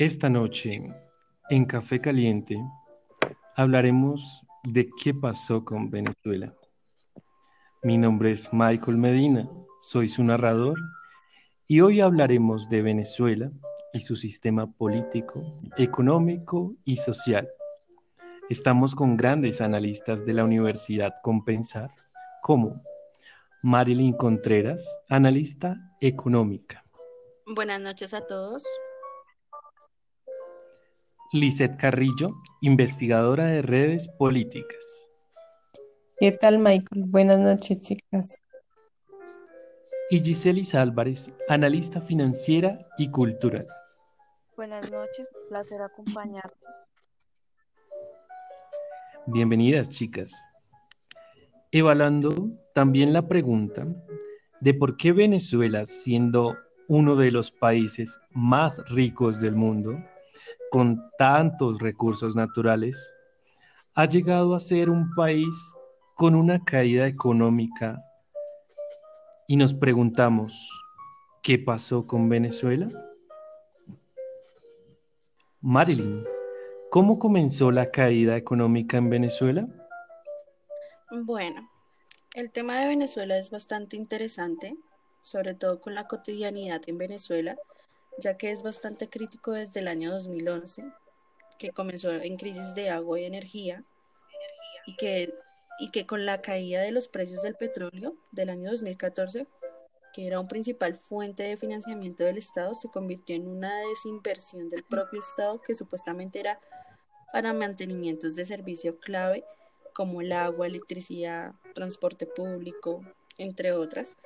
Esta noche, en Café Caliente, hablaremos de qué pasó con Venezuela. Mi nombre es Michael Medina, soy su narrador y hoy hablaremos de Venezuela y su sistema político, económico y social. Estamos con grandes analistas de la Universidad Compensar, como Marilyn Contreras, analista económica. Buenas noches a todos. Lizeth Carrillo, investigadora de redes políticas. ¿Qué tal, Michael? Buenas noches, chicas. Y Giselis Álvarez, analista financiera y cultural. Buenas noches, placer acompañarte. Bienvenidas, chicas. Evaluando también la pregunta de por qué Venezuela, siendo uno de los países más ricos del mundo, con tantos recursos naturales, ha llegado a ser un país con una caída económica y nos preguntamos, ¿qué pasó con Venezuela? Marilyn, ¿cómo comenzó la caída económica en Venezuela? Bueno, el tema de Venezuela es bastante interesante, sobre todo con la cotidianidad en Venezuela ya que es bastante crítico desde el año 2011, que comenzó en crisis de agua y energía, y que, y que con la caída de los precios del petróleo del año 2014, que era un principal fuente de financiamiento del Estado, se convirtió en una desinversión del propio Estado que supuestamente era para mantenimientos de servicio clave como el agua, electricidad, transporte público, entre otras,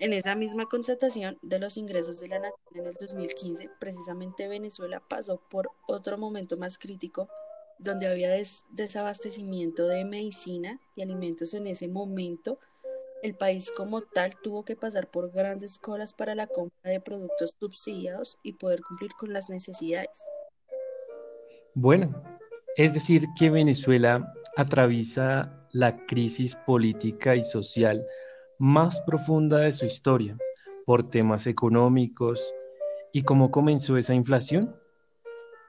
en esa misma constatación de los ingresos de la nación en el 2015, precisamente Venezuela pasó por otro momento más crítico, donde había desabastecimiento de medicina y alimentos en ese momento. El país como tal tuvo que pasar por grandes colas para la compra de productos subsidiados y poder cumplir con las necesidades. Bueno, es decir que Venezuela atraviesa la crisis política y social más profunda de su historia por temas económicos y cómo comenzó esa inflación?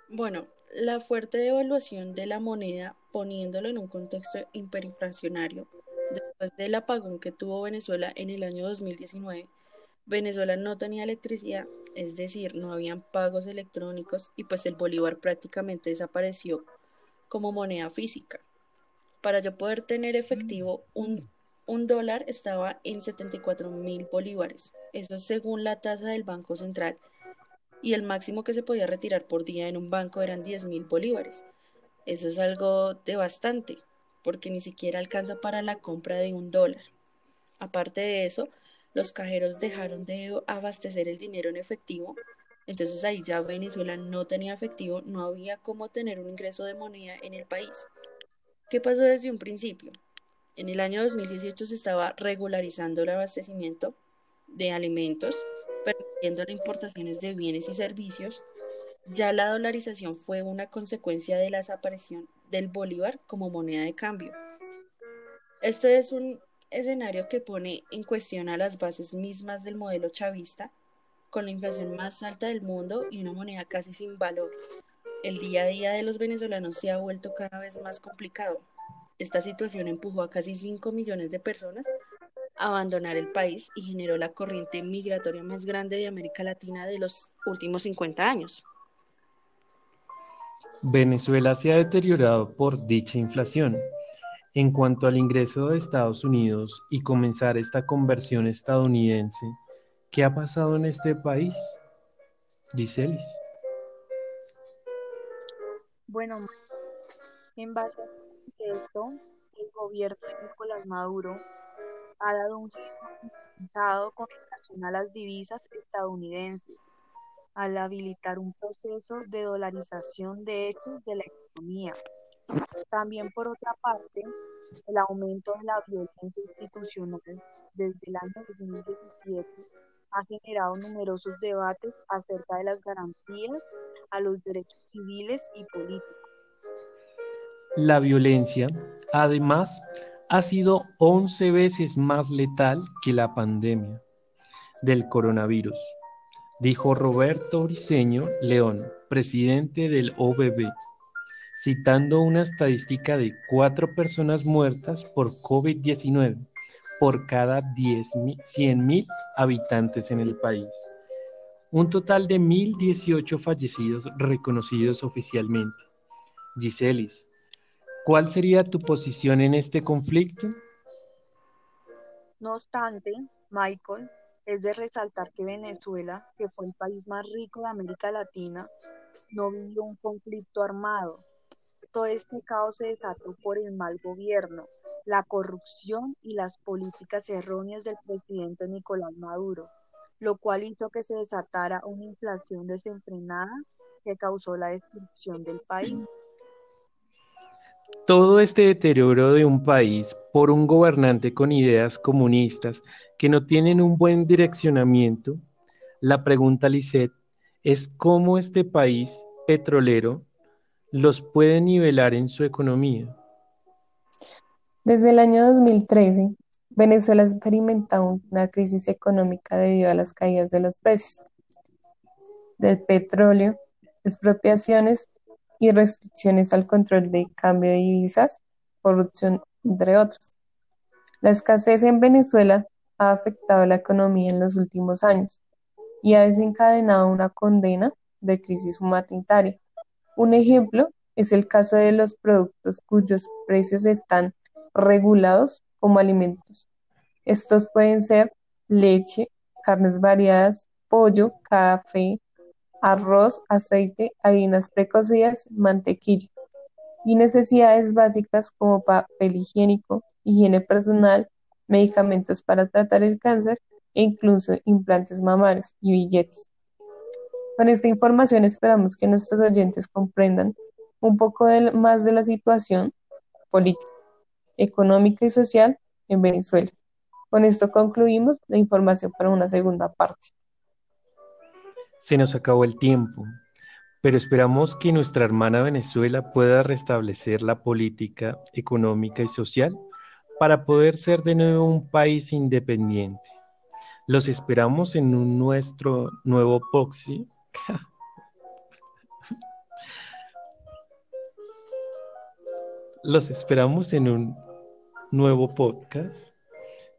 Bueno, la fuerte devaluación de la moneda, poniéndolo en un contexto hiperinflacionario, después del apagón que tuvo Venezuela en el año 2019, Venezuela no tenía electricidad, es decir, no habían pagos electrónicos y pues el bolívar prácticamente desapareció como moneda física. Para yo poder tener efectivo un un dólar estaba en 74 mil bolívares, eso es según la tasa del Banco Central, y el máximo que se podía retirar por día en un banco eran 10 mil bolívares. Eso es algo devastante, porque ni siquiera alcanza para la compra de un dólar. Aparte de eso, los cajeros dejaron de abastecer el dinero en efectivo, entonces ahí ya Venezuela no tenía efectivo, no había cómo tener un ingreso de moneda en el país. ¿Qué pasó desde un principio? En el año 2018 se estaba regularizando el abastecimiento de alimentos, permitiendo las importaciones de bienes y servicios. Ya la dolarización fue una consecuencia de la desaparición del bolívar como moneda de cambio. Esto es un escenario que pone en cuestión a las bases mismas del modelo chavista, con la inflación más alta del mundo y una moneda casi sin valor. El día a día de los venezolanos se ha vuelto cada vez más complicado. Esta situación empujó a casi 5 millones de personas a abandonar el país y generó la corriente migratoria más grande de América Latina de los últimos 50 años. Venezuela se ha deteriorado por dicha inflación. En cuanto al ingreso de Estados Unidos y comenzar esta conversión estadounidense, ¿qué ha pasado en este país? Giselis. Bueno, en base a esto, el gobierno de Nicolás Maduro ha dado un giro con relación a las divisas estadounidenses, al habilitar un proceso de dolarización de hechos de la economía. También, por otra parte, el aumento de la violencia institucional desde el año 2017 ha generado numerosos debates acerca de las garantías a los derechos civiles y políticos la violencia, además, ha sido 11 veces más letal que la pandemia del coronavirus. dijo Roberto Briceño León, presidente del OBB, citando una estadística de cuatro personas muertas por COVID-19 por cada 100.000 habitantes en el país. Un total de 1.018 fallecidos reconocidos oficialmente. Giselis, ¿cuál sería tu posición en este conflicto? No obstante, Michael, es de resaltar que Venezuela, que fue el país más rico de América Latina, no vivió un conflicto armado. Todo este caos se desató por el mal gobierno, la corrupción y las políticas erróneas del presidente Nicolás Maduro, lo cual hizo que se desatara una inflación desenfrenada que causó la destrucción del país. Todo este deterioro de un país por un gobernante con ideas comunistas que no tienen un buen direccionamiento, la pregunta, Lisette, es cómo este país petrolero los puede nivelar en su economía. Desde el año 2013, Venezuela ha experimentado una crisis económica debido a las caídas de los precios del petróleo, expropiaciones y restricciones al control de cambio de divisas, corrupción, entre otros. La escasez en Venezuela ha afectado la economía en los últimos años y ha desencadenado una condena de crisis humanitaria. Un ejemplo es el caso de los productos cuyos precios están regulados como alimentos. Estos pueden ser leche, carnes variadas, pollo, café, arroz, aceite, harinas precocidas, mantequilla y necesidades básicas como papel higiénico, higiene personal, medicamentos para tratar el cáncer e incluso implantes mamarios y billetes. Con esta información esperamos que nuestros oyentes comprendan un poco más de la situación política, económica y social en Venezuela. Con esto concluimos la información para una segunda parte. Se nos acabó el tiempo, pero esperamos que nuestra hermana Venezuela pueda restablecer la política económica y social para poder ser de nuevo un país independiente. Los esperamos en un nuestro nuevo Poxy. Los esperamos en un nuevo podcast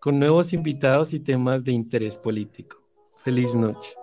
con nuevos invitados y temas de interés político. Feliz noche.